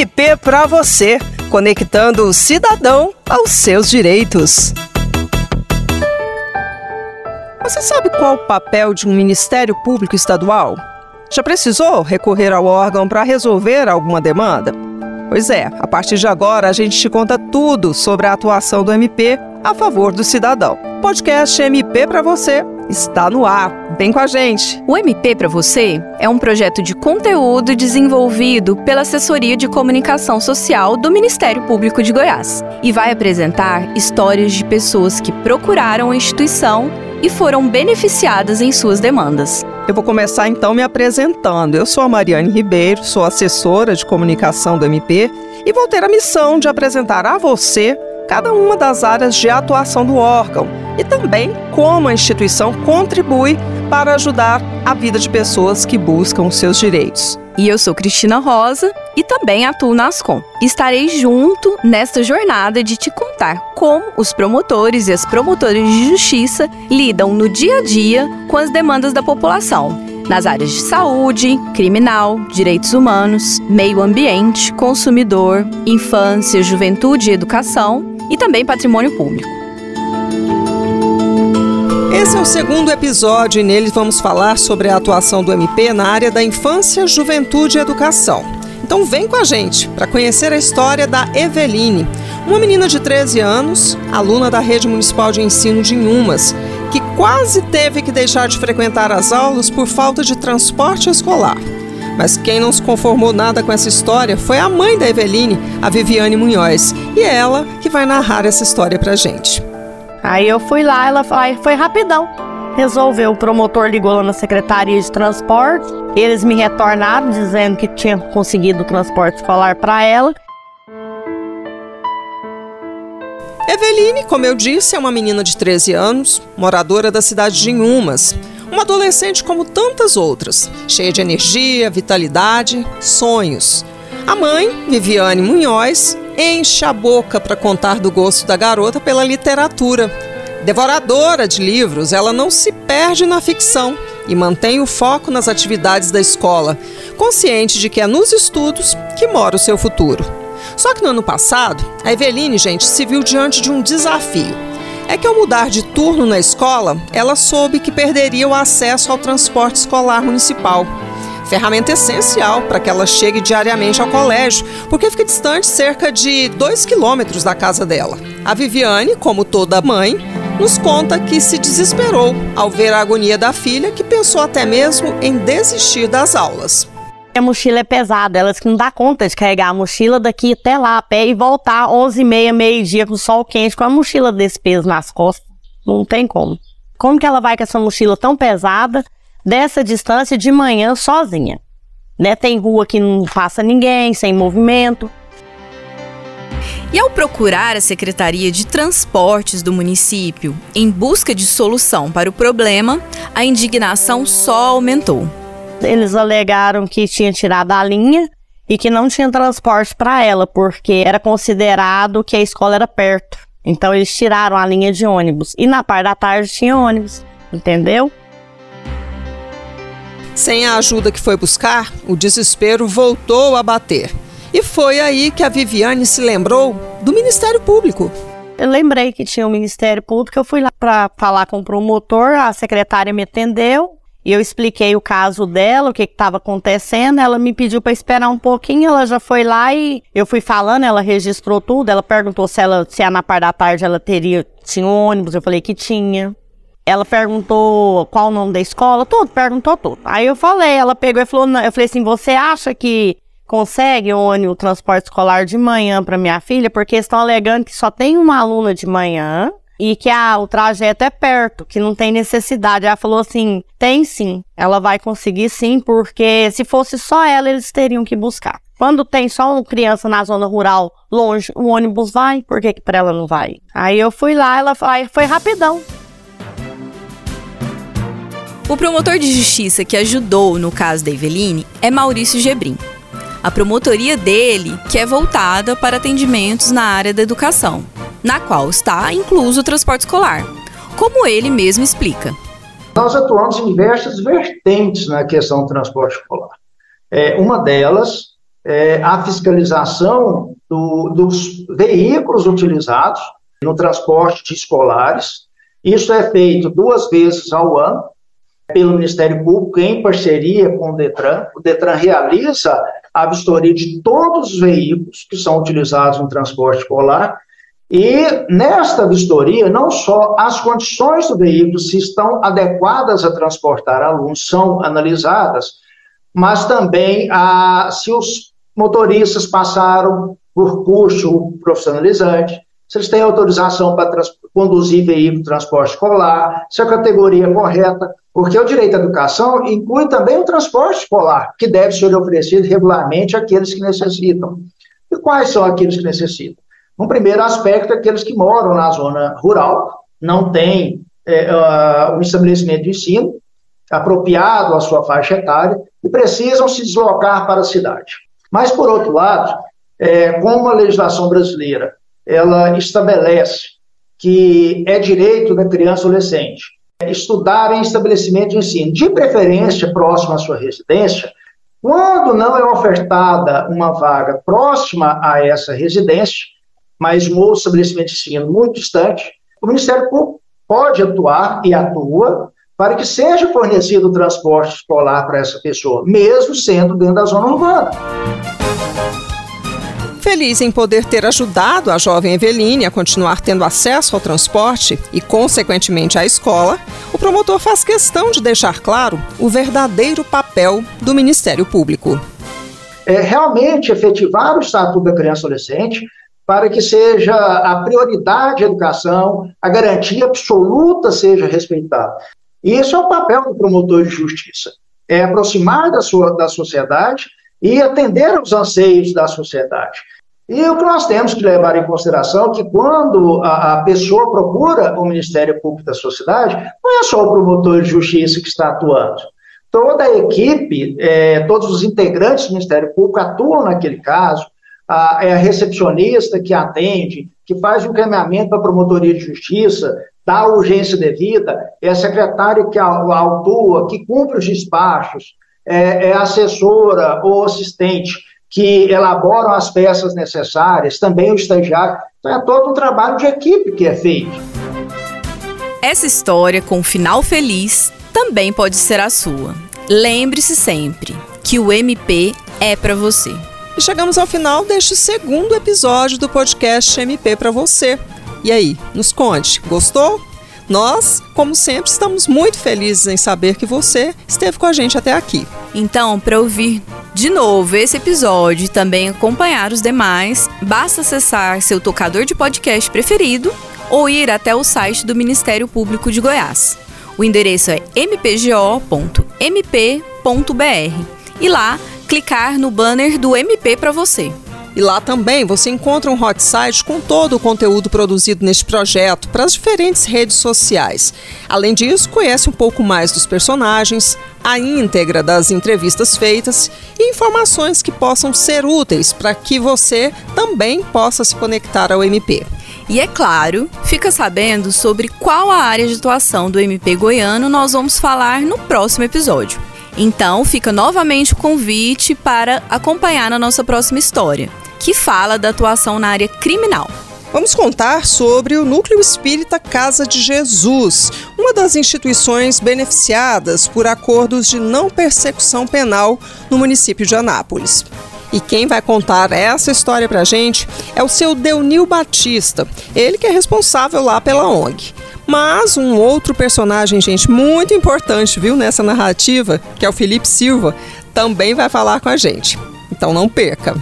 MP para você, conectando o cidadão aos seus direitos. Você sabe qual o papel de um Ministério Público Estadual? Já precisou recorrer ao órgão para resolver alguma demanda? Pois é, a partir de agora a gente te conta tudo sobre a atuação do MP a favor do cidadão. Podcast MP para você está no ar. Vem com a gente. O MP para você é um projeto de conteúdo desenvolvido pela Assessoria de Comunicação Social do Ministério Público de Goiás e vai apresentar histórias de pessoas que procuraram a instituição e foram beneficiadas em suas demandas. Eu vou começar então me apresentando. Eu sou a Mariane Ribeiro, sou assessora de comunicação do MP e vou ter a missão de apresentar a você cada uma das áreas de atuação do órgão e também como a instituição contribui para ajudar a vida de pessoas que buscam os seus direitos. E eu sou Cristina Rosa e também atuo na Ascom. Estarei junto nesta jornada de te contar como os promotores e as promotoras de justiça lidam no dia a dia com as demandas da população, nas áreas de saúde, criminal, direitos humanos, meio ambiente, consumidor, infância, juventude e educação e também patrimônio público. Esse é o segundo episódio e nele vamos falar sobre a atuação do MP na área da infância, juventude e educação. Então vem com a gente para conhecer a história da Eveline, uma menina de 13 anos, aluna da Rede Municipal de Ensino de Inhumas, que quase teve que deixar de frequentar as aulas por falta de transporte escolar. Mas quem não se conformou nada com essa história foi a mãe da Eveline, a Viviane Munhoz, e é ela que vai narrar essa história pra gente. Aí eu fui lá, ela foi, foi rapidão. Resolveu, o promotor ligou lá na Secretaria de Transporte, eles me retornaram dizendo que tinha conseguido o transporte escolar para ela. Eveline, como eu disse, é uma menina de 13 anos, moradora da cidade de Inhumas. Uma adolescente como tantas outras, cheia de energia, vitalidade, sonhos. A mãe, Viviane Munhoz, enche a boca para contar do gosto da garota pela literatura. Devoradora de livros, ela não se perde na ficção e mantém o foco nas atividades da escola, consciente de que é nos estudos que mora o seu futuro. Só que no ano passado, a Eveline, gente, se viu diante de um desafio é que ao mudar de turno na escola, ela soube que perderia o acesso ao transporte escolar municipal. Ferramenta essencial para que ela chegue diariamente ao colégio, porque fica distante cerca de 2 quilômetros da casa dela. A Viviane, como toda mãe, nos conta que se desesperou ao ver a agonia da filha, que pensou até mesmo em desistir das aulas. A mochila é pesada, elas que não dá conta de carregar a mochila daqui até lá a pé e voltar 11 e meia, meio-dia com o sol quente, com a mochila desse peso nas costas. Não tem como. Como que ela vai com essa mochila tão pesada, dessa distância de manhã sozinha? Né? Tem rua que não passa ninguém, sem movimento. E ao procurar a Secretaria de Transportes do município em busca de solução para o problema, a indignação só aumentou. Eles alegaram que tinha tirado a linha e que não tinha transporte para ela, porque era considerado que a escola era perto. Então eles tiraram a linha de ônibus. E na parte da tarde tinha ônibus, entendeu? Sem a ajuda que foi buscar, o desespero voltou a bater. E foi aí que a Viviane se lembrou do Ministério Público. Eu lembrei que tinha o Ministério Público, eu fui lá para falar com o promotor, a secretária me atendeu, e eu expliquei o caso dela, o que estava acontecendo. Ela me pediu para esperar um pouquinho. Ela já foi lá e eu fui falando. Ela registrou tudo. Ela perguntou se ela, se na parte da tarde ela teria tinha um ônibus. Eu falei que tinha. Ela perguntou qual o nome da escola, tudo, perguntou tudo. Aí eu falei, ela pegou e falou, eu falei assim, você acha que consegue ônibus, o transporte escolar de manhã para minha filha? Porque estão alegando que só tem uma aluna de manhã e que ah, o trajeto é perto, que não tem necessidade. Ela falou assim: tem sim, ela vai conseguir sim, porque se fosse só ela, eles teriam que buscar. Quando tem só uma criança na zona rural longe, o ônibus vai, por que, que para ela não vai? Aí eu fui lá, ela foi rapidão. O promotor de justiça que ajudou no caso da Eveline é Maurício Gebrim. A promotoria dele que é voltada para atendimentos na área da educação na qual está incluso o transporte escolar, como ele mesmo explica. Nós atuamos em diversas vertentes na questão do transporte escolar. É, uma delas é, a fiscalização do, dos veículos utilizados no transporte de escolares. Isso é feito duas vezes ao ano pelo Ministério Público em parceria com o Detran. O Detran realiza a vistoria de todos os veículos que são utilizados no transporte escolar e nesta vistoria, não só as condições do veículo, se estão adequadas a transportar alunos, são analisadas, mas também a, se os motoristas passaram por curso profissionalizante, se eles têm autorização para conduzir veículo de transporte escolar, se a categoria é correta, porque o direito à educação inclui também o transporte escolar, que deve ser oferecido regularmente àqueles que necessitam. E quais são aqueles que necessitam? Um primeiro aspecto é aqueles que moram na zona rural, não têm é, uh, um estabelecimento de ensino apropriado à sua faixa etária e precisam se deslocar para a cidade. Mas, por outro lado, é, como a legislação brasileira ela estabelece que é direito da criança adolescente estudar em estabelecimento de ensino, de preferência próximo à sua residência, quando não é ofertada uma vaga próxima a essa residência, mas um estabelecimento de ensino muito distante, o Ministério Público pode atuar e atua para que seja fornecido o transporte escolar para essa pessoa, mesmo sendo dentro da zona urbana. Feliz em poder ter ajudado a jovem Eveline a continuar tendo acesso ao transporte e, consequentemente, à escola, o promotor faz questão de deixar claro o verdadeiro papel do Ministério Público. É realmente efetivar o Estatuto da Criança e Adolescente para que seja a prioridade a educação, a garantia absoluta seja respeitada. E esse é o papel do promotor de justiça, é aproximar da, sua, da sociedade e atender aos anseios da sociedade. E o que nós temos que levar em consideração é que quando a, a, pessoa procura o Ministério Público da Sociedade, não é só o promotor de justiça que está atuando. Toda a equipe, é, todos os integrantes do Ministério Público atuam naquele caso, a, é a recepcionista que atende, que faz o encaminhamento para a promotoria de justiça, dá a urgência devida, é a secretária que autua, que cumpre os despachos, é, é assessora ou assistente que elaboram as peças necessárias, também o estagiário. Então é todo um trabalho de equipe que é feito. Essa história com um final feliz também pode ser a sua. Lembre-se sempre que o MP é para você. E chegamos ao final deste segundo episódio do podcast MP para você. E aí, nos conte, gostou? Nós, como sempre, estamos muito felizes em saber que você esteve com a gente até aqui. Então, para ouvir de novo esse episódio e também acompanhar os demais, basta acessar seu tocador de podcast preferido ou ir até o site do Ministério Público de Goiás. O endereço é mpgo.mp.br e lá clicar no banner do MP para você. E lá também você encontra um hot site com todo o conteúdo produzido neste projeto para as diferentes redes sociais. Além disso, conhece um pouco mais dos personagens, a íntegra das entrevistas feitas e informações que possam ser úteis para que você também possa se conectar ao MP. E é claro, fica sabendo sobre qual a área de atuação do MP goiano nós vamos falar no próximo episódio. Então, fica novamente o convite para acompanhar na nossa próxima história, que fala da atuação na área criminal. Vamos contar sobre o Núcleo Espírita Casa de Jesus, uma das instituições beneficiadas por acordos de não persecução penal no município de Anápolis. E quem vai contar essa história pra gente é o seu Deunil Batista, ele que é responsável lá pela ONG. Mas um outro personagem, gente, muito importante, viu, nessa narrativa, que é o Felipe Silva, também vai falar com a gente. Então não perca.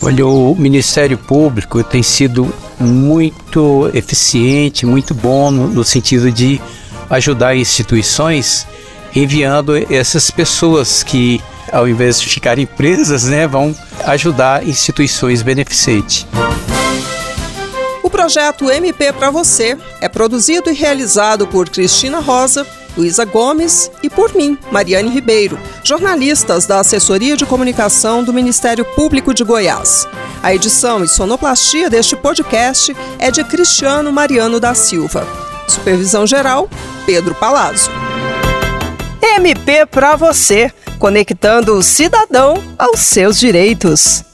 Olha, o Ministério Público tem sido muito eficiente, muito bom no, sentido de ajudar instituições enviando essas pessoas que, ao invés de ficarem presas, né, vão ajudar instituições beneficentes projeto MP para você é produzido e realizado por Cristina Rosa, Luísa Gomes e por mim, Mariane Ribeiro, jornalistas da Assessoria de Comunicação do Ministério Público de Goiás. A edição e sonoplastia deste podcast é de Cristiano Mariano da Silva. Supervisão geral, Pedro Palazzo. MP para você conectando o cidadão aos seus direitos.